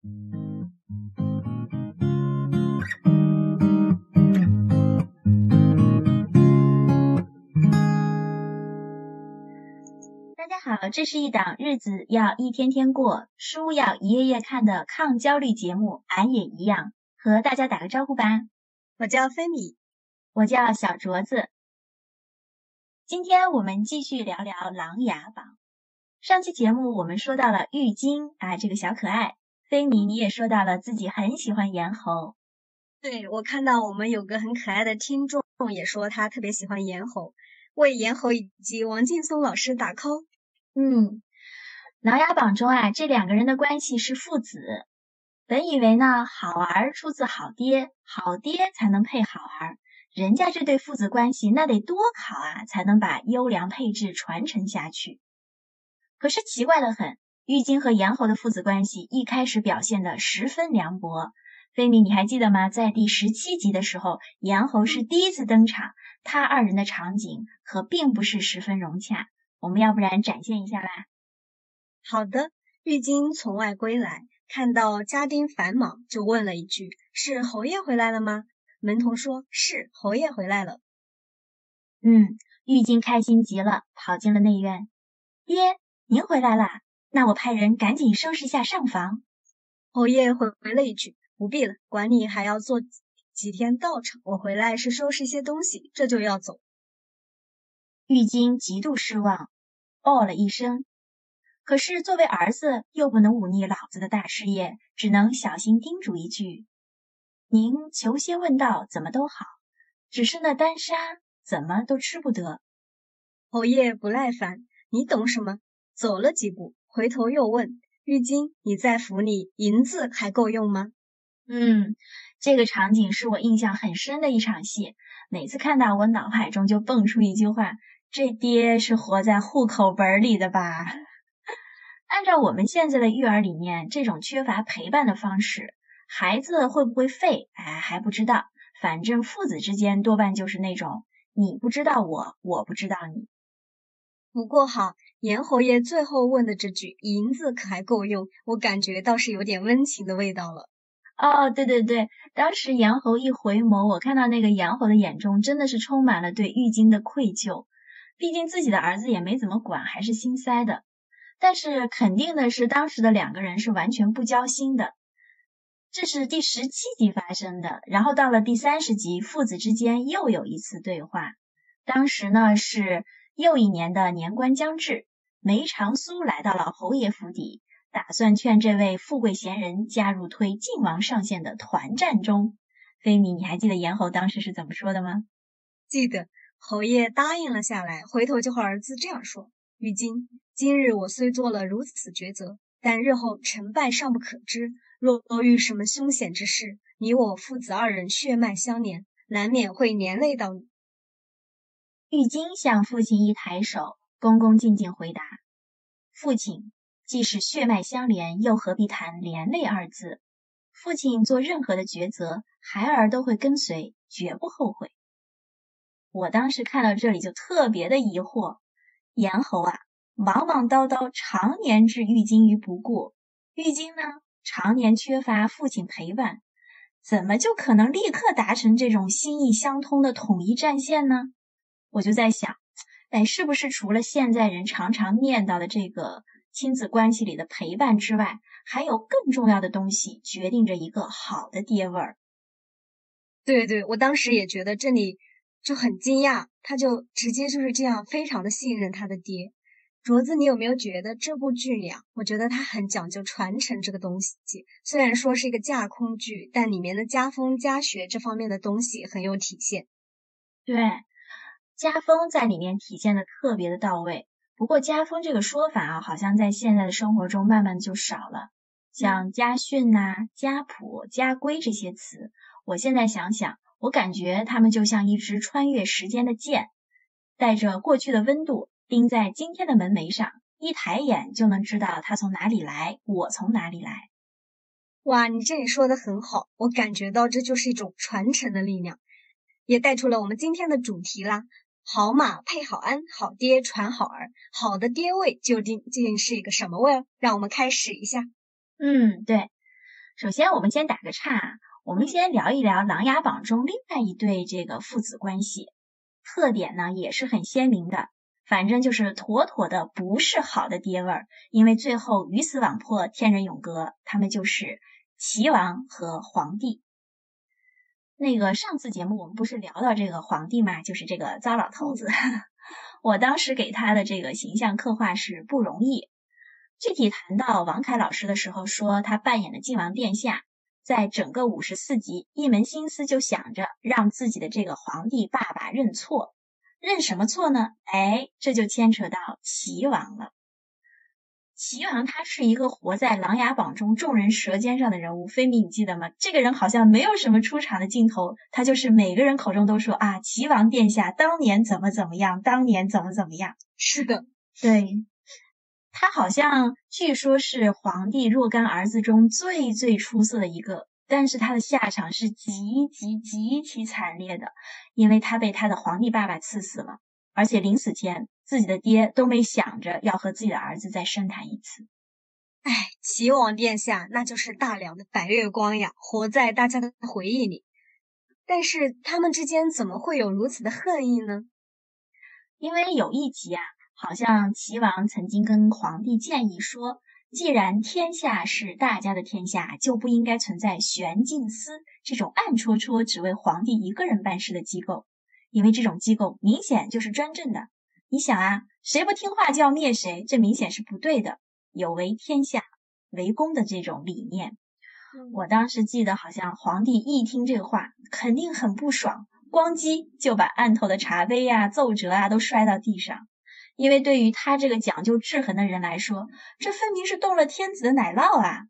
大家好，这是一档日子要一天天过，书要一页页看的抗焦虑节目。俺也一样，和大家打个招呼吧。我叫菲米，我叫小镯子。今天我们继续聊聊《琅琊榜》。上期节目我们说到了玉京啊，这个小可爱。菲米，你也说到了自己很喜欢严侯。对，我看到我们有个很可爱的听众也说他特别喜欢严侯，为严侯以及王劲松老师打 call。嗯，《琅琊榜》中啊，这两个人的关系是父子。本以为呢，好儿出自好爹，好爹才能配好儿。人家这对父子关系，那得多好啊，才能把优良配置传承下去。可是奇怪的很，玉京和严侯的父子关系一开始表现的十分凉薄。菲米，你还记得吗？在第十七集的时候，严侯是第一次登场，他二人的场景可并不是十分融洽。我们要不然展现一下吧？好的，玉京从外归来，看到家丁繁忙，就问了一句：“是侯爷回来了吗？”门童说：“是侯爷回来了。”嗯，玉京开心极了，跑进了内院。爹，您回来啦？那我派人赶紧收拾一下上房。侯爷回回了一句：“不必了，管你还要做几天道场。我回来是收拾些东西，这就要走。”玉京极度失望，哦了一声。可是作为儿子，又不能忤逆老子的大事业，只能小心叮嘱一句。您求仙问道，怎么都好，只是那丹砂怎么都吃不得。侯爷不耐烦，你懂什么？走了几步，回头又问玉京：“你在府里银子还够用吗？”嗯，这个场景是我印象很深的一场戏。每次看到，我脑海中就蹦出一句话：“这爹是活在户口本里的吧？” 按照我们现在的育儿理念，这种缺乏陪伴的方式。孩子会不会废？哎，还不知道。反正父子之间多半就是那种你不知道我，我不知道你。不过好，严侯爷最后问的这句“银子可还够用”，我感觉倒是有点温情的味道了。哦，对对对，当时严侯一回眸，我看到那个严侯的眼中真的是充满了对玉京的愧疚。毕竟自己的儿子也没怎么管，还是心塞的。但是肯定的是，当时的两个人是完全不交心的。这是第十七集发生的，然后到了第三十集，父子之间又有一次对话。当时呢是又一年的年关将至，梅长苏来到了侯爷府邸，打算劝这位富贵闲人加入推晋王上线的团战中。菲米，你还记得严侯当时是怎么说的吗？记得，侯爷答应了下来，回头就和儿子这样说：“玉京，今日我虽做了如此抉择，但日后成败尚不可知。”若遇什么凶险之事，你我父子二人血脉相连，难免会连累到你。玉京向父亲一抬手，恭恭敬敬回答：“父亲，既是血脉相连，又何必谈连累二字？父亲做任何的抉择，孩儿都会跟随，绝不后悔。”我当时看到这里就特别的疑惑：严侯啊，忙忙叨叨，常年置玉京于不顾，玉京呢？常年缺乏父亲陪伴，怎么就可能立刻达成这种心意相通的统一战线呢？我就在想，哎，是不是除了现在人常常念叨的这个亲子关系里的陪伴之外，还有更重要的东西决定着一个好的爹味儿？对对，我当时也觉得这里就很惊讶，他就直接就是这样，非常的信任他的爹。卓子，你有没有觉得这部剧里啊？我觉得它很讲究传承这个东西。虽然说是一个架空剧，但里面的家风家学这方面的东西很有体现。对，家风在里面体现的特别的到位。不过家风这个说法啊，好像在现在的生活中慢慢就少了。像家训呐、家谱、家规这些词，我现在想想，我感觉它们就像一支穿越时间的剑，带着过去的温度。钉在今天的门楣上，一抬眼就能知道他从哪里来，我从哪里来。哇，你这里说的很好，我感觉到这就是一种传承的力量，也带出了我们今天的主题啦。好马配好鞍，好爹传好儿，好的爹味究竟究竟是一个什么味儿？让我们开始一下。嗯，对，首先，我们先打个岔，我们先聊一聊《琅琊榜》中另外一对这个父子关系，特点呢也是很鲜明的，反正就是妥妥的不是好的爹味儿。因为最后鱼死网破，天人永隔，他们就是齐王和皇帝。那个上次节目我们不是聊到这个皇帝嘛，就是这个糟老头子。我当时给他的这个形象刻画是不容易。具体谈到王凯老师的时候，说他扮演的晋王殿下，在整个五十四集，一门心思就想着让自己的这个皇帝爸爸认错。认什么错呢？哎，这就牵扯到齐王了。齐王他是一个活在《琅琊榜》中众人舌尖上的人物，菲米你记得吗？这个人好像没有什么出场的镜头，他就是每个人口中都说啊，齐王殿下当年怎么怎么样，当年怎么怎么样。是的，对，他好像据说是皇帝若干儿子中最最出色的一个，但是他的下场是极极极其惨烈的，因为他被他的皇帝爸爸赐死了，而且临死前。自己的爹都没想着要和自己的儿子再深谈一次。哎，齐王殿下那就是大梁的白月光呀，活在大家的回忆里。但是他们之间怎么会有如此的恨意呢？因为有一集啊，好像齐王曾经跟皇帝建议说，既然天下是大家的天下，就不应该存在玄镜司这种暗戳戳只为皇帝一个人办事的机构，因为这种机构明显就是专政的。你想啊，谁不听话就要灭谁，这明显是不对的，有违天下为公的这种理念。我当时记得，好像皇帝一听这话，肯定很不爽，咣叽就把案头的茶杯啊、奏折啊都摔到地上。因为对于他这个讲究制衡的人来说，这分明是动了天子的奶酪啊。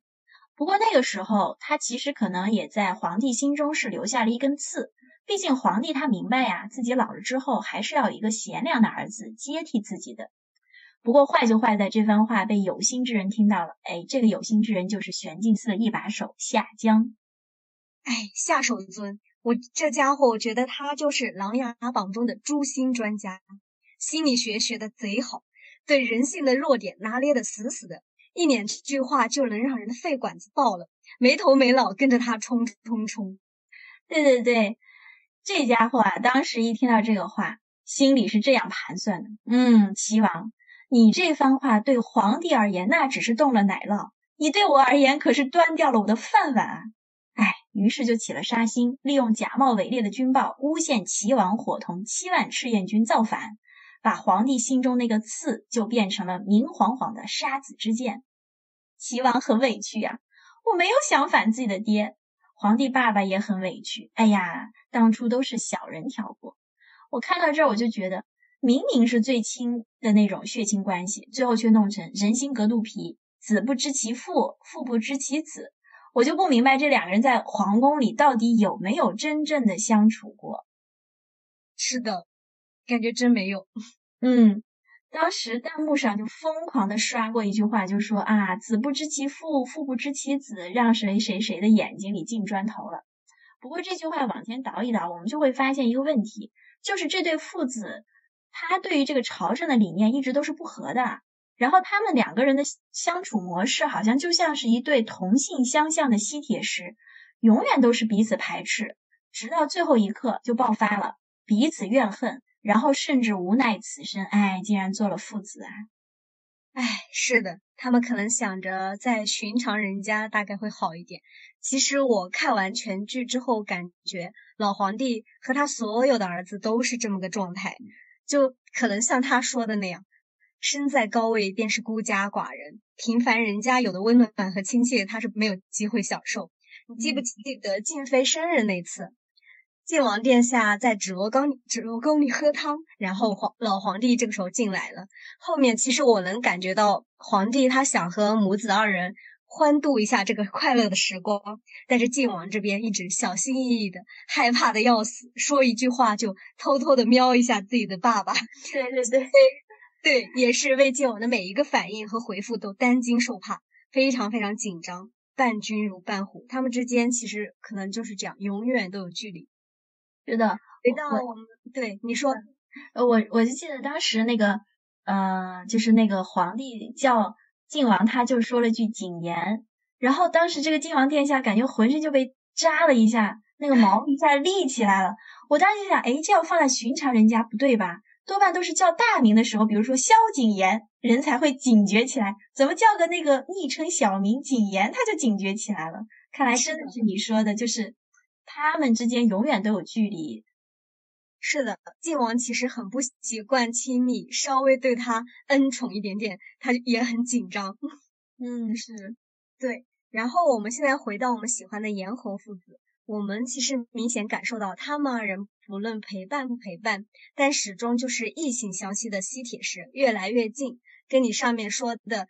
不过那个时候，他其实可能也在皇帝心中是留下了一根刺。毕竟皇帝他明白呀，自己老了之后还是要有一个贤良的儿子接替自己的。不过坏就坏在这番话被有心之人听到了，哎，这个有心之人就是玄镜寺的一把手夏江。哎，夏守尊，我这家伙，我觉得他就是《琅琊榜》中的诛心专家，心理学学的贼好，对人性的弱点拿捏的死死的，一两句话就能让人的肺管子爆了，没头没脑跟着他冲冲冲。对对对。这家伙啊，当时一听到这个话，心里是这样盘算的：嗯，齐王，你这番话对皇帝而言，那只是动了奶酪；你对我而言，可是端掉了我的饭碗啊！哎，于是就起了杀心，利用假冒伪劣的军报，诬陷齐王伙同七万赤焰军造反，把皇帝心中那个刺就变成了明晃晃的杀子之剑。齐王很委屈呀，我没有想反自己的爹。皇帝爸爸也很委屈，哎呀，当初都是小人挑拨。我看到这儿，我就觉得，明明是最亲的那种血亲关系，最后却弄成人心隔肚皮，子不知其父，父不知其子。我就不明白这两个人在皇宫里到底有没有真正的相处过。是的，感觉真没有。嗯。当时弹幕上就疯狂的刷过一句话，就说啊，子不知其父，父不知其子，让谁谁谁的眼睛里进砖头了。不过这句话往前倒一倒，我们就会发现一个问题，就是这对父子，他对于这个朝政的理念一直都是不合的。然后他们两个人的相处模式，好像就像是一对同性相向的吸铁石，永远都是彼此排斥，直到最后一刻就爆发了，彼此怨恨。然后甚至无奈此生，哎，竟然做了父子啊！哎，是的，他们可能想着在寻常人家大概会好一点。其实我看完全剧之后，感觉老皇帝和他所有的儿子都是这么个状态，就可能像他说的那样，身在高位便是孤家寡人，平凡人家有的温暖和亲切，他是没有机会享受。你记不记得静妃生日那次？晋王殿下在紫罗缸紫罗宫里喝汤，然后皇老皇帝这个时候进来了。后面其实我能感觉到皇帝他想和母子二人欢度一下这个 快乐的时光，但是晋王这边一直小心翼翼的，害怕的要死，说一句话就偷偷的瞄一下自己的爸爸。对对对对，也是为晋王的每一个反应和回复都担惊受怕，非常非常紧张，伴君如伴虎。他们之间其实可能就是这样，永远都有距离。是的，回到我们对你说，呃，我我就记得当时那个，呃，就是那个皇帝叫晋王，他就说了句谨言，然后当时这个晋王殿下感觉浑身就被扎了一下，那个毛一下立起来了。我当时就想，哎，这要放在寻常人家不对吧？多半都是叫大名的时候，比如说萧景琰，人才会警觉起来。怎么叫个那个昵称小名景琰，他就警觉起来了？看来真的是你说的，就是他们之间永远都有距离。是的，晋王其实很不习惯亲密，稍微对他恩宠一点点，他也很紧张。嗯，是对。然后我们现在回到我们喜欢的颜侯父子。我们其实明显感受到，他们二人不论陪伴不陪伴，但始终就是异性相吸的吸铁石，越来越近，跟你上面说的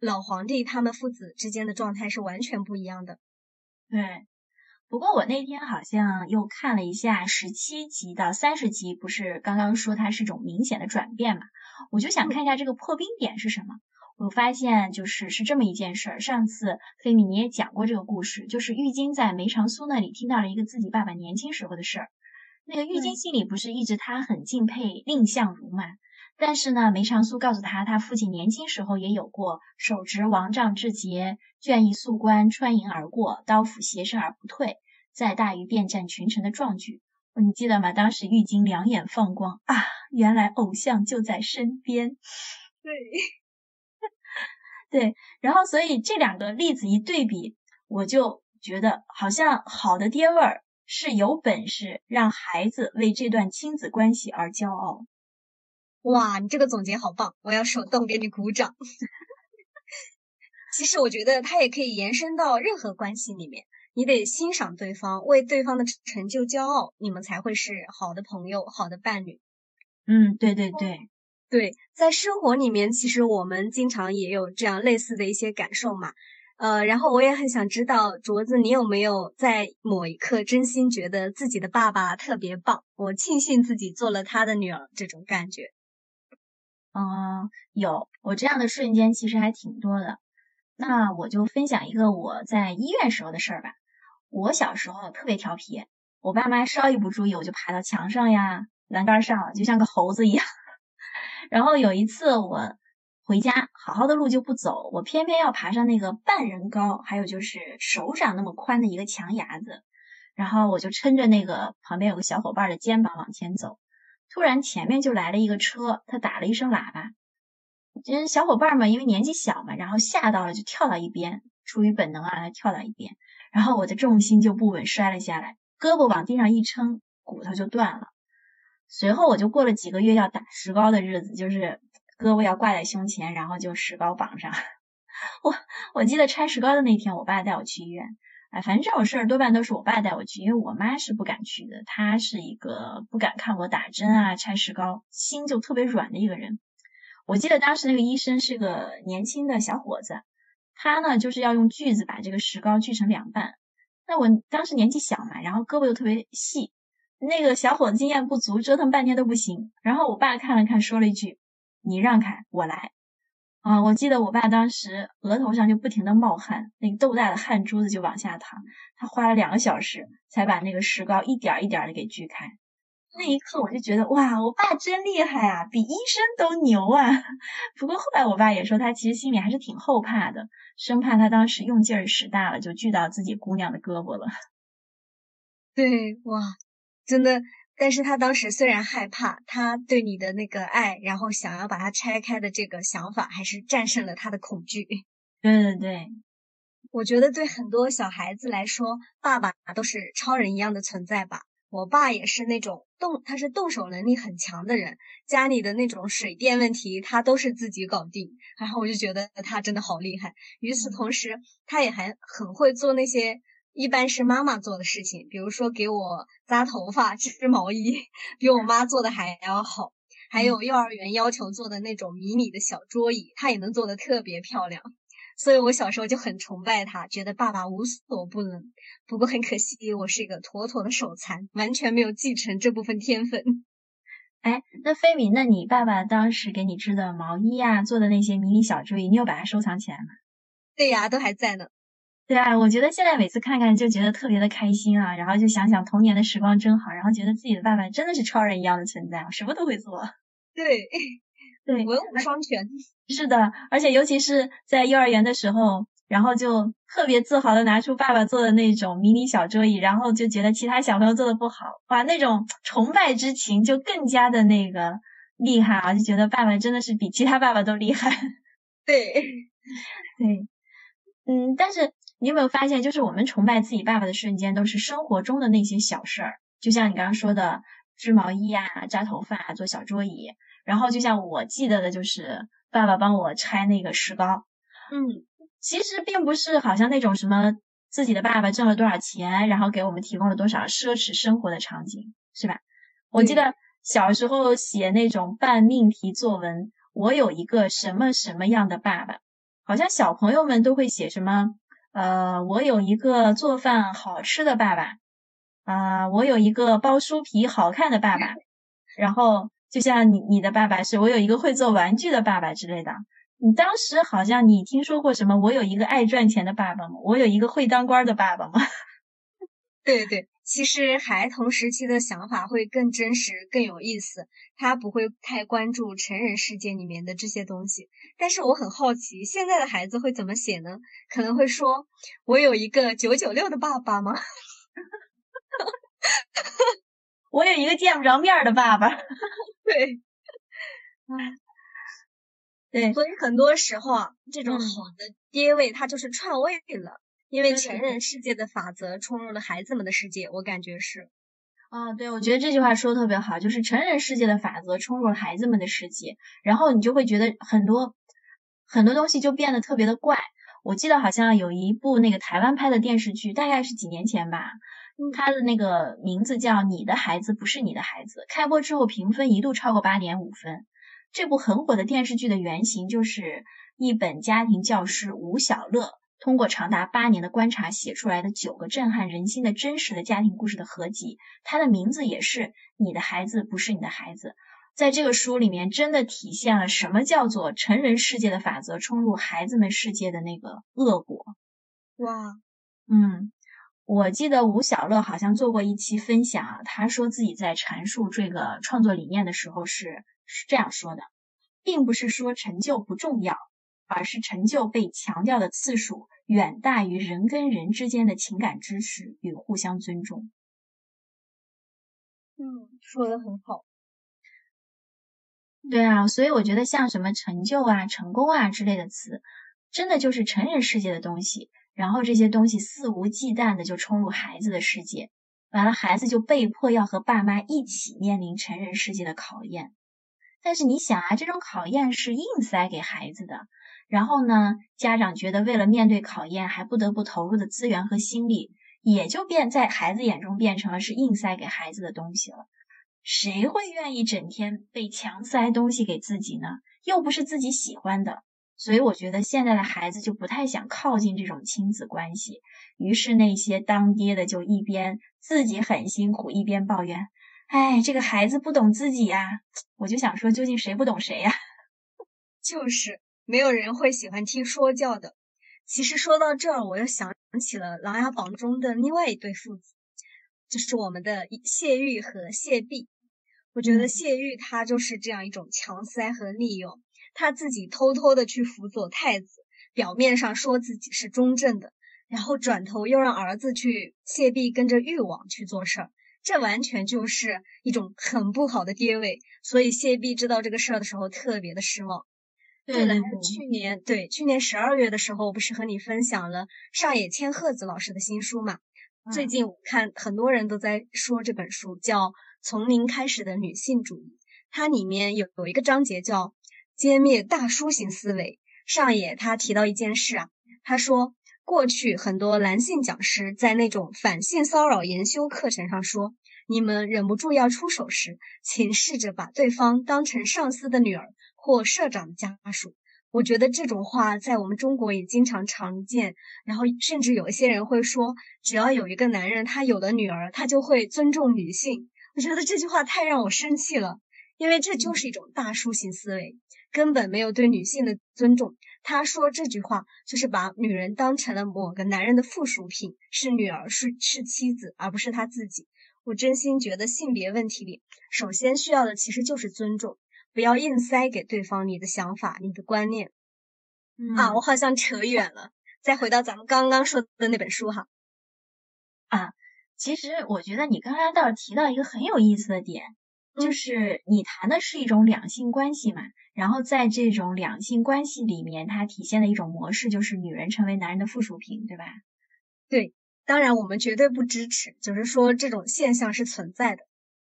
老皇帝他们父子之间的状态是完全不一样的。对，不过我那天好像又看了一下十七集到三十集，不是刚刚说它是种明显的转变嘛？我就想看一下这个破冰点是什么。我发现就是是这么一件事儿。上次菲米你也讲过这个故事，就是玉京在梅长苏那里听到了一个自己爸爸年轻时候的事儿。那个玉京心里不是一直他很敬佩蔺相如嘛？但是呢，梅长苏告诉他，他父亲年轻时候也有过手执王杖至节，卷翼素冠，穿营而过，刀斧斜身而不退，在大鱼便战群臣的壮举。你记得吗？当时玉京两眼放光啊，原来偶像就在身边。对。对，然后所以这两个例子一对比，我就觉得好像好的爹味儿是有本事让孩子为这段亲子关系而骄傲。哇，你这个总结好棒，我要手动给你鼓掌。其实我觉得它也可以延伸到任何关系里面，你得欣赏对方，为对方的成就骄傲，你们才会是好的朋友、好的伴侣。嗯，对对对。对，在生活里面，其实我们经常也有这样类似的一些感受嘛。呃，然后我也很想知道，镯子，你有没有在某一刻真心觉得自己的爸爸特别棒？我庆幸自己做了他的女儿，这种感觉。嗯，有，我这样的瞬间其实还挺多的。那我就分享一个我在医院时候的事儿吧。我小时候特别调皮，我爸妈稍一不注意，我就爬到墙上呀、栏杆上，就像个猴子一样。然后有一次我回家，好好的路就不走，我偏偏要爬上那个半人高，还有就是手掌那么宽的一个墙牙子，然后我就撑着那个旁边有个小伙伴的肩膀往前走，突然前面就来了一个车，他打了一声喇叭，这小伙伴们，因为年纪小嘛，然后吓到了就跳到一边，出于本能啊，他跳到一边，然后我的重心就不稳摔了下来，胳膊往地上一撑，骨头就断了。随后我就过了几个月要打石膏的日子，就是胳膊要挂在胸前，然后就石膏绑上。我我记得拆石膏的那天，我爸带我去医院。反正这种事儿多半都是我爸带我去，因为我妈是不敢去的。她是一个不敢看我打针啊、拆石膏，心就特别软的一个人。我记得当时那个医生是个年轻的小伙子，他呢就是要用锯子把这个石膏锯成两半。那我当时年纪小嘛，然后胳膊又特别细。那个小伙子经验不足，折腾半天都不行。然后我爸看了看，说了一句：“你让开，我来。”啊，我记得我爸当时额头上就不停的冒汗，那个豆大的汗珠子就往下淌。他花了两个小时才把那个石膏一点一点的给锯开。那一刻我就觉得哇，我爸真厉害啊，比医生都牛啊！不过后来我爸也说，他其实心里还是挺后怕的，生怕他当时用劲儿使大了，就锯到自己姑娘的胳膊了。对，哇。真的，但是他当时虽然害怕，他对你的那个爱，然后想要把它拆开的这个想法，还是战胜了他的恐惧。对 对对，我觉得对很多小孩子来说，爸爸都是超人一样的存在吧。我爸也是那种动，他是动手能力很强的人，家里的那种水电问题，他都是自己搞定。然后我就觉得他真的好厉害。与此同时，他也还很会做那些。一般是妈妈做的事情，比如说给我扎头发、织毛衣，比我妈做的还要好。还有幼儿园要求做的那种迷你的小桌椅，她也能做的特别漂亮。所以我小时候就很崇拜他，觉得爸爸无所不能。不过很可惜，我是一个妥妥的手残，完全没有继承这部分天分。哎，那飞米，那你爸爸当时给你织的毛衣啊，做的那些迷你小桌椅，你有把它收藏起来吗？对呀，都还在呢。对啊，我觉得现在每次看看就觉得特别的开心啊，然后就想想童年的时光真好，然后觉得自己的爸爸真的是超人一样的存在，什么都会做。对，对，文武双全。是的，而且尤其是在幼儿园的时候，然后就特别自豪的拿出爸爸做的那种迷你小桌椅，然后就觉得其他小朋友做的不好，哇，那种崇拜之情就更加的那个厉害啊！就觉得爸爸真的是比其他爸爸都厉害。对，对，嗯，但是你有没有发现，就是我们崇拜自己爸爸的瞬间，都是生活中的那些小事儿，就像你刚刚说的织毛衣啊、扎头发、做小桌椅，然后就像我记得的，就是爸爸帮我拆那个石膏，嗯。其实并不是好像那种什么自己的爸爸挣了多少钱，然后给我们提供了多少奢侈生活的场景，是吧？我记得小时候写那种半命题作文，我有一个什么什么样的爸爸，好像小朋友们都会写什么，呃，我有一个做饭好吃的爸爸，啊，我有一个包书皮好看的爸爸，然后就像你你的爸爸是我有一个会做玩具的爸爸之类的。你当时好像你听说过什么？我有一个爱赚钱的爸爸吗？我有一个会当官的爸爸吗？对对，其实孩童时期的想法会更真实、更有意思，他不会太关注成人世界里面的这些东西。但是我很好奇，现在的孩子会怎么写呢？可能会说：“我有一个九九六的爸爸吗？” 我有一个见不着面的爸爸。对，啊。对，所以很多时候啊，这种好的爹味，他就是篡位了，因为成人世界的法则冲入了孩子们的世界，我感觉是。啊，对，我觉得这句话说的特别好，就是成人世界的法则冲入了孩子们的世界，然后你就会觉得很多很多东西就变得特别的怪。我记得好像有一部那个台湾拍的电视剧，大概是几年前吧，它的那个名字叫《你的孩子不是你的孩子》，开播之后评分一度超过八点五分。这部很火的电视剧的原型就是一本家庭教师吴小乐通过长达八年的观察写出来的九个震撼人心的真实的家庭故事的合集。它的名字也是《你的孩子不是你的孩子》。在这个书里面，真的体现了什么叫做成人世界的法则冲入孩子们世界的那个恶果。哇，嗯，我记得吴小乐好像做过一期分享，他说自己在阐述这个创作理念的时候是。是这样说的，并不是说成就不重要，而是成就被强调的次数远大于人跟人之间的情感支持与互相尊重。嗯，说的很好。对啊，所以我觉得像什么成就啊、成功啊之类的词，真的就是成人世界的东西，然后这些东西肆无忌惮的就冲入孩子的世界，完了孩子就被迫要和爸妈一起面临成人世界的考验。但是你想啊，这种考验是硬塞给孩子的，然后呢，家长觉得为了面对考验，还不得不投入的资源和心力，也就变在孩子眼中变成了是硬塞给孩子的东西了。谁会愿意整天被强塞东西给自己呢？又不是自己喜欢的。所以我觉得现在的孩子就不太想靠近这种亲子关系，于是那些当爹的就一边自己很辛苦，一边抱怨。哎，这个孩子不懂自己呀！我就想说，究竟谁不懂谁呀？就是没有人会喜欢听说教的。其实说到这儿，我又想起了《琅琊榜》中的另外一对父子，就是我们的谢玉和谢弼。我觉得谢玉他就是这样一种强塞和利用，他自己偷偷的去辅佐太子，表面上说自己是中正的，然后转头又让儿子去谢弼跟着誉王去做事儿。这完全就是一种很不好的爹位，所以谢弼知道这个事儿的时候特别的失望。对了，去年对去年十二月的时候，不是和你分享了上野千鹤子老师的新书嘛？最近我看很多人都在说这本书叫《从零开始的女性主义》，它里面有有一个章节叫“歼灭大叔型思维”。上野他提到一件事啊，他说。过去很多男性讲师在那种反性骚扰研修课程上说：“你们忍不住要出手时，请试着把对方当成上司的女儿或社长的家属。”我觉得这种话在我们中国也经常常见。然后甚至有一些人会说：“只要有一个男人他有了女儿，他就会尊重女性。”我觉得这句话太让我生气了，因为这就是一种大叔型思维，根本没有对女性的尊重。他说这句话就是把女人当成了某个男人的附属品，是女儿，是是妻子，而不是他自己。我真心觉得性别问题里，首先需要的其实就是尊重，不要硬塞给对方你的想法、你的观念。啊，我好像扯远了。再回到咱们刚刚说的那本书哈。啊，其实我觉得你刚刚倒是提到一个很有意思的点，就是你谈的是一种两性关系嘛，然后在这种两性关系里面，它体现的一种模式就是女人成为男人的附属品，对吧？对，当然我们绝对不支持，就是说这种现象是存在的。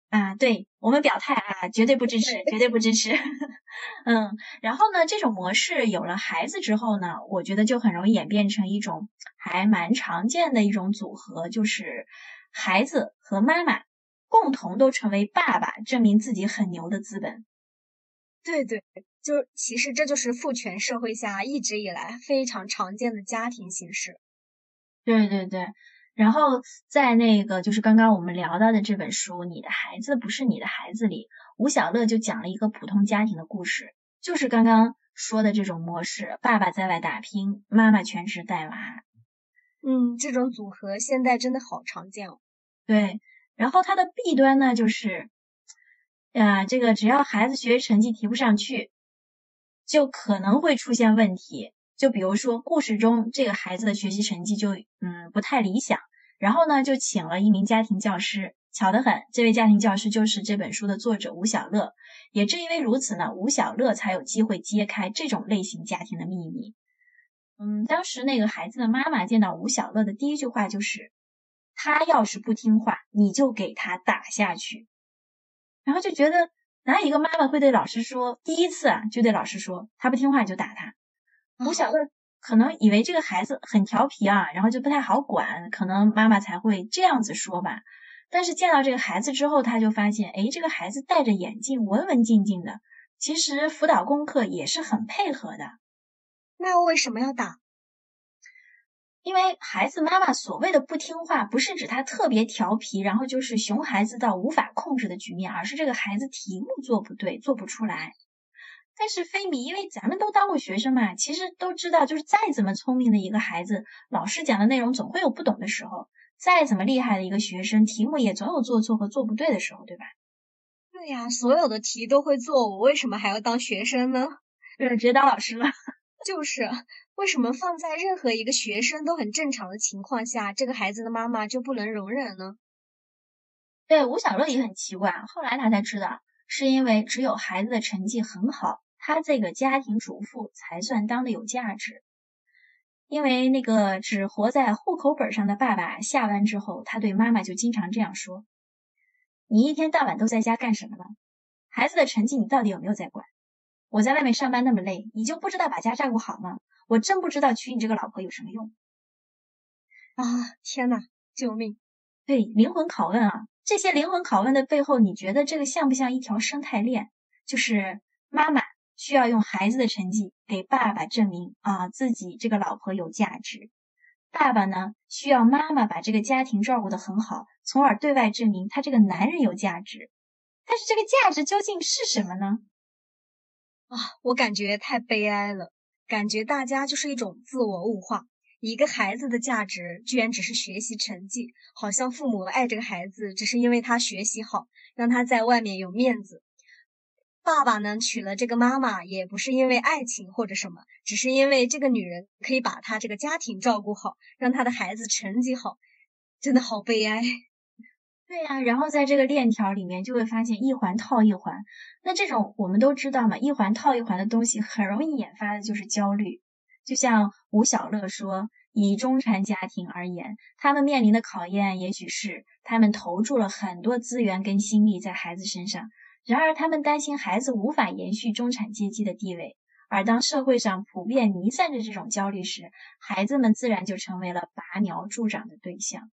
啊，对我们表态啊，绝对不支持，绝对不支持。嗯，然后呢，这种模式有了孩子之后呢，我觉得就很容易演变成一种还蛮常见的一种组合，就是孩子和妈妈共同都成为爸爸，证明自己很牛的资本。对对，就其实这就是父权社会下一直以来非常常见的家庭形式。对对对。然后在那个就是刚刚我们聊到的这本书《你的孩子不是你的孩子》里，吴小乐就讲了一个普通家庭的故事，就是刚刚说的这种模式：爸爸在外打拼，妈妈全职带娃。嗯，这种组合现在真的好常见哦。对，然后它的弊端呢，就是啊，这个只要孩子学习成绩提不上去，就可能会出现问题。就比如说，故事中这个孩子的学习成绩就嗯不太理想，然后呢就请了一名家庭教师，巧得很，这位家庭教师就是这本书的作者吴小乐。也正因为如此呢，吴小乐才有机会揭开这种类型家庭的秘密。嗯，当时那个孩子的妈妈见到吴小乐的第一句话就是：“他要是不听话，你就给他打下去。”然后就觉得哪有一个妈妈会对老师说，第一次啊就对老师说他不听话就打他。吴小乐可能以为这个孩子很调皮啊，然后就不太好管，可能妈妈才会这样子说吧。但是见到这个孩子之后，他就发现，哎，这个孩子戴着眼镜，文文静静的，其实辅导功课也是很配合的。那为什么要打？因为孩子妈妈所谓的不听话，不是指他特别调皮，然后就是熊孩子到无法控制的局面，而是这个孩子题目做不对，做不出来。但是菲米，因为咱们都当过学生嘛，其实都知道，就是再怎么聪明的一个孩子，老师讲的内容总会有不懂的时候；再怎么厉害的一个学生，题目也总有做错和做不对的时候，对吧？对呀，所有的题都会做，我为什么还要当学生呢？对，直接当老师了。就是，为什么放在任何一个学生都很正常的情况下，这个孩子的妈妈就不能容忍呢？对，吴小乐也很奇怪，后来他才知道，是因为只有孩子的成绩很好。他这个家庭主妇才算当的有价值，因为那个只活在户口本上的爸爸下班之后，他对妈妈就经常这样说：“你一天到晚都在家干什么呢？孩子的成绩你到底有没有在管？我在外面上班那么累，你就不知道把家照顾好吗？我真不知道娶你这个老婆有什么用。”啊，天哪，救命！对，灵魂拷问啊！这些灵魂拷问的背后，你觉得这个像不像一条生态链？就是妈妈。需要用孩子的成绩给爸爸证明啊，自己这个老婆有价值。爸爸呢，需要妈妈把这个家庭照顾得很好，从而对外证明他这个男人有价值。但是这个价值究竟是什么呢？啊，我感觉太悲哀了，感觉大家就是一种自我物化。一个孩子的价值居然只是学习成绩，好像父母爱这个孩子只是因为他学习好，让他在外面有面子。爸爸呢娶了这个妈妈，也不是因为爱情或者什么，只是因为这个女人可以把他这个家庭照顾好，让他的孩子成绩好，真的好悲哀。对呀，然后在这个链条里面就会发现一环套一环，那这种我们都知道嘛，一环套一环的东西很容易引发的就是焦虑。就像吴小乐说，以中产家庭而言，他们面临的考验也许是他们投注了很多资源跟心力在孩子身上。然而，他们担心孩子无法延续中产阶级的地位，而当社会上普遍弥散着这种焦虑时，孩子们自然就成为了拔苗助长的对象。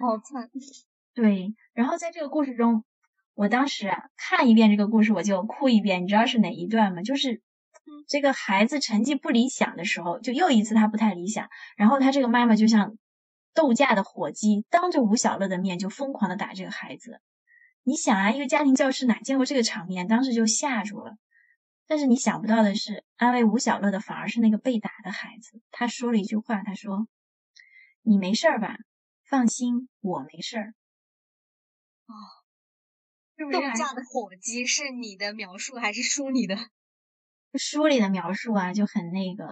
好惨。对。然后在这个故事中，我当时啊看一遍这个故事，我就哭一遍。你知道是哪一段吗？就是这个孩子成绩不理想的时候，就又一次他不太理想，然后他这个妈妈就像斗架的火鸡，当着吴小乐的面就疯狂的打这个孩子。你想啊，一个家庭教师哪见过这个场面？当时就吓住了。但是你想不到的是，安慰吴小乐的反而是那个被打的孩子。他说了一句话，他说：“你没事儿吧？放心，我没事儿。”哦，斗架的火鸡是你的描述还是书里的？书里的描述啊，就很那个，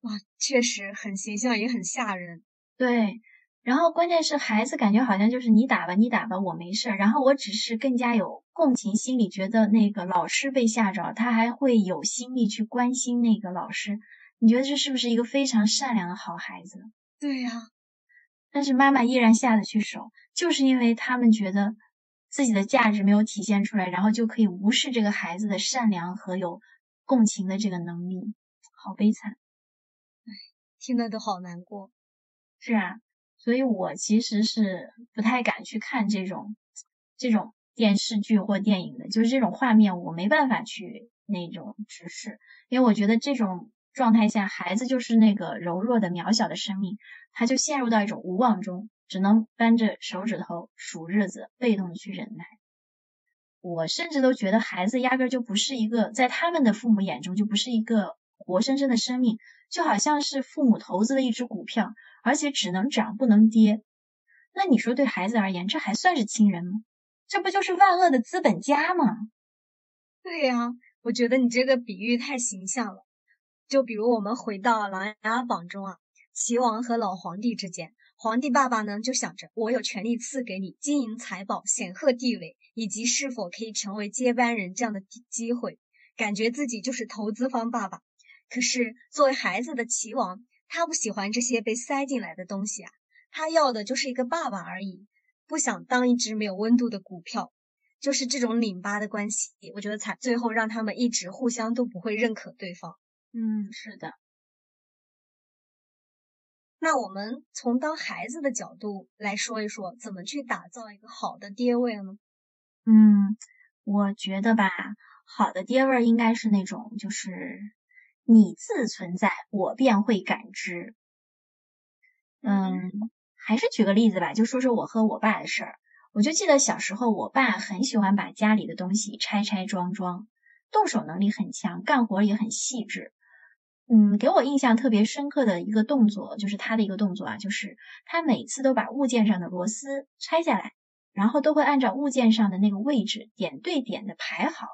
哇，确实很形象，也很吓人。对，然后关键是孩子感觉好像就是你打吧，你打吧，我没事儿。然后我只是更加有共情心理，觉得那个老师被吓着，他还会有心力去关心那个老师。你觉得这是不是一个非常善良的好孩子？对呀，但是妈妈依然下得去手，就是因为他们觉得自己的价值没有体现出来，然后就可以无视这个孩子的善良和有共情的这个能力，好悲惨。唉，听得都好难过。是啊，所以我其实是不太敢去看这种这种电视剧或电影的，就是这种画面我没办法去那种直视，因为我觉得这种。状态下，孩子就是那个柔弱的、渺小的生命，他就陷入到一种无望中，只能扳着手指头数日子，被动的去忍耐。我甚至都觉得，孩子压根就不是一个，在他们的父母眼中就不是一个活生生的生命，就好像是父母投资的一只股票，而且只能涨不能跌。那你说，对孩子而言，这还算是亲人吗？这不就是万恶的资本家吗？对呀，我觉得你这个比喻太形象了。就比如我们回到《琅琊榜》中啊，齐王和老皇帝之间，皇帝爸爸呢就想着我有权利赐给你金银财宝、显赫地位，以及是否可以成为接班人这样的机会，感觉自己就是投资方爸爸。可是作为孩子的齐王，他不喜欢这些被塞进来的东西啊，他要的就是一个爸爸而已，不想当一只没有温度的股票。就是这种拧巴的关系，我觉得才最后让他们一直互相都不会认可对方。嗯，是的。那我们从当孩子的角度来说一说，怎么去打造一个好的爹味呢？嗯，我觉得吧，好的爹味应该是那种，就是你自存在，我便会感知。嗯，还是举个例子吧，就说说我和我爸的事儿。我就记得小时候，我爸很喜欢把家里的东西拆拆装装，动手能力很强，干活也很细致。嗯，给我印象特别深刻的一个动作，就是他的一个动作啊，就是他每次都把物件上的螺丝拆下来，然后都会按照物件上的那个位置点对点的排好，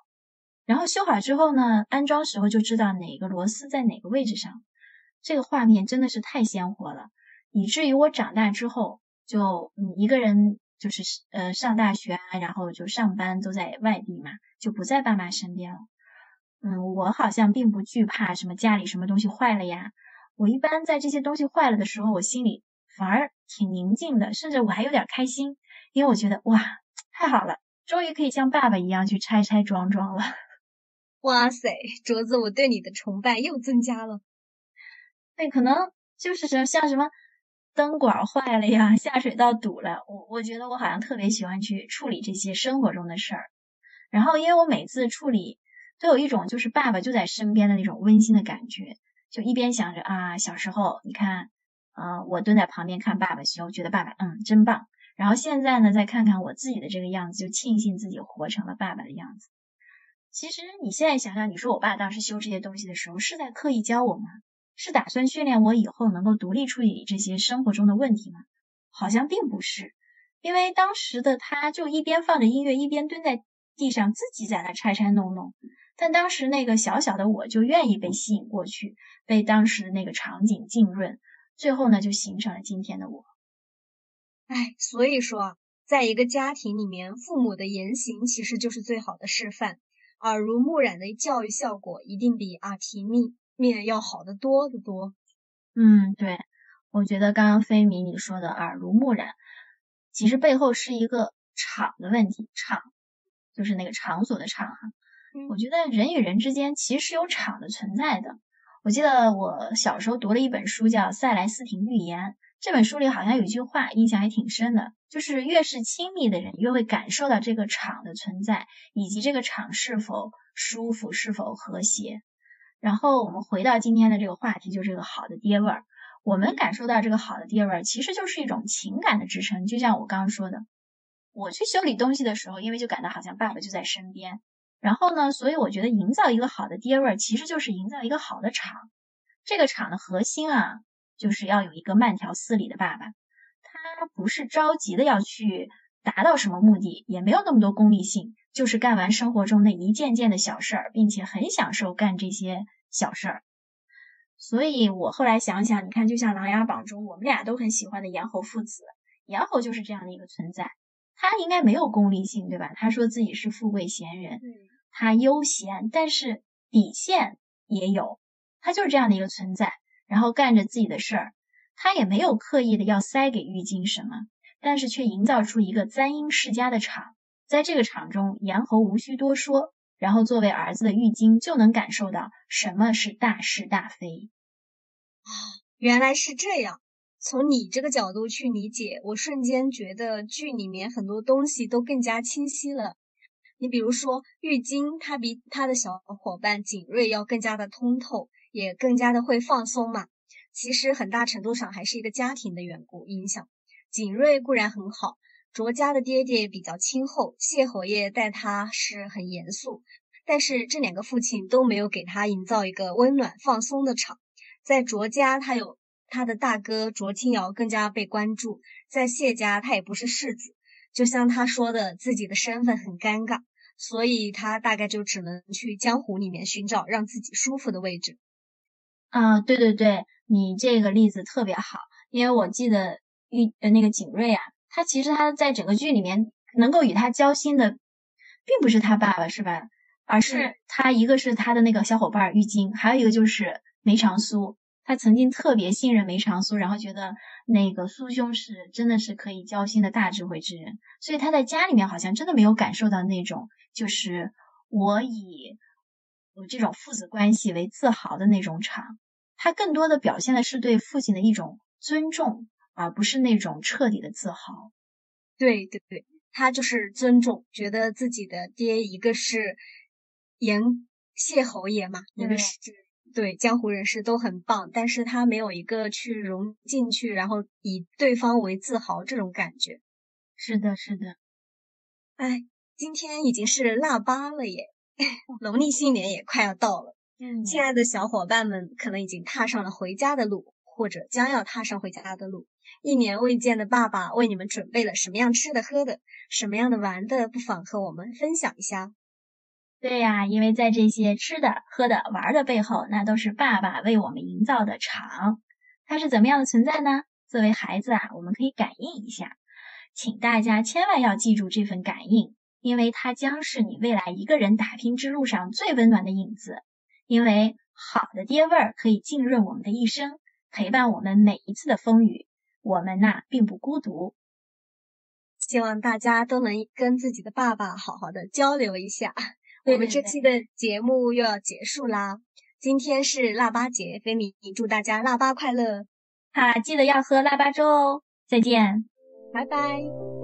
然后修好之后呢，安装时候就知道哪个螺丝在哪个位置上。这个画面真的是太鲜活了，以至于我长大之后就嗯一个人就是呃上大学，然后就上班都在外地嘛，就不在爸妈身边了。嗯，我好像并不惧怕什么家里什么东西坏了呀。我一般在这些东西坏了的时候，我心里反而挺宁静的，甚至我还有点开心，因为我觉得哇，太好了，终于可以像爸爸一样去拆拆装装了。哇塞，镯子，我对你的崇拜又增加了。对，可能就是什像什么灯管坏了呀，下水道堵了，我我觉得我好像特别喜欢去处理这些生活中的事儿。然后，因为我每次处理。都有一种就是爸爸就在身边的那种温馨的感觉，就一边想着啊，小时候你看，呃，我蹲在旁边看爸爸修，觉得爸爸嗯真棒。然后现在呢，再看看我自己的这个样子，就庆幸自己活成了爸爸的样子。其实你现在想想，你说我爸当时修这些东西的时候，是在刻意教我吗？是打算训练我以后能够独立处理这些生活中的问题吗？好像并不是，因为当时的他就一边放着音乐，一边蹲在地上自己在那拆拆弄弄。但当时那个小小的我就愿意被吸引过去，被当时的那个场景浸润，最后呢就形成了今天的我。哎，所以说，在一个家庭里面，父母的言行其实就是最好的示范，耳濡目染的教育效果一定比耳提面面要好得多得多。嗯，对，我觉得刚刚飞米你说的耳濡目染，其实背后是一个场的问题，场就是那个场所的场哈。我觉得人与人之间其实是有场的存在的。我记得我小时候读了一本书，叫《塞莱斯廷寓言》。这本书里好像有一句话，印象还挺深的，就是越是亲密的人，越会感受到这个场的存在，以及这个场是否舒服、是否和谐。然后我们回到今天的这个话题，就是这个好的爹味儿。我们感受到这个好的爹味儿，其实就是一种情感的支撑。就像我刚刚说的，我去修理东西的时候，因为就感到好像爸爸就在身边。然后呢？所以我觉得营造一个好的爹味儿，其实就是营造一个好的场。这个场的核心啊，就是要有一个慢条斯理的爸爸。他不是着急的要去达到什么目的，也没有那么多功利性，就是干完生活中那一件件的小事儿，并且很享受干这些小事儿。所以我后来想想，你看，就像《琅琊榜》中我们俩都很喜欢的严侯父子，严侯就是这样的一个存在。他应该没有功利性，对吧？他说自己是富贵闲人，他悠闲，但是底线也有，他就是这样的一个存在。然后干着自己的事儿，他也没有刻意的要塞给玉京什么，但是却营造出一个簪缨世家的场。在这个场中，严侯无需多说。然后，作为儿子的玉京就能感受到什么是大是大非啊！原来是这样。从你这个角度去理解，我瞬间觉得剧里面很多东西都更加清晰了。你比如说，玉京他比他的小伙伴景睿要更加的通透，也更加的会放松嘛。其实很大程度上还是一个家庭的缘故影响。景睿固然很好。卓家的爹爹比较亲厚，谢侯爷待他是很严肃，但是这两个父亲都没有给他营造一个温暖放松的场。在卓家，他有他的大哥卓清瑶更加被关注；在谢家，他也不是世子，就像他说的，自己的身份很尴尬，所以他大概就只能去江湖里面寻找让自己舒服的位置。啊，对对对，你这个例子特别好，因为我记得玉呃那个景睿啊。他其实他在整个剧里面能够与他交心的，并不是他爸爸，是吧？而是他一个是他的那个小伙伴玉京，还有一个就是梅长苏。他曾经特别信任梅长苏，然后觉得那个苏兄是真的是可以交心的大智慧之人，所以他在家里面好像真的没有感受到那种就是我以我这种父子关系为自豪的那种场。他更多的表现的是对父亲的一种尊重。而不是那种彻底的自豪，对对对，他就是尊重，觉得自己的爹一个是严谢侯爷嘛，一个是对江湖人士都很棒，但是他没有一个去融进去，然后以对方为自豪这种感觉。是的，是的。哎，今天已经是腊八了耶，农历新年也快要到了。嗯，亲爱的小伙伴们，可能已经踏上了回家的路，或者将要踏上回家的路。一年未见的爸爸为你们准备了什么样吃的喝的，什么样的玩的，不妨和我们分享一下。对呀，因为在这些吃的、喝的、玩的背后，那都是爸爸为我们营造的场。它是怎么样的存在呢？作为孩子啊，我们可以感应一下，请大家千万要记住这份感应，因为它将是你未来一个人打拼之路上最温暖的影子。因为好的爹味儿可以浸润我们的一生，陪伴我们每一次的风雨。我们呐，并不孤独。希望大家都能跟自己的爸爸好好的交流一下。我们这期的节目又要结束啦，今天是腊八节，菲米祝大家腊八快乐！哈，记得要喝腊八粥哦。再见，拜拜。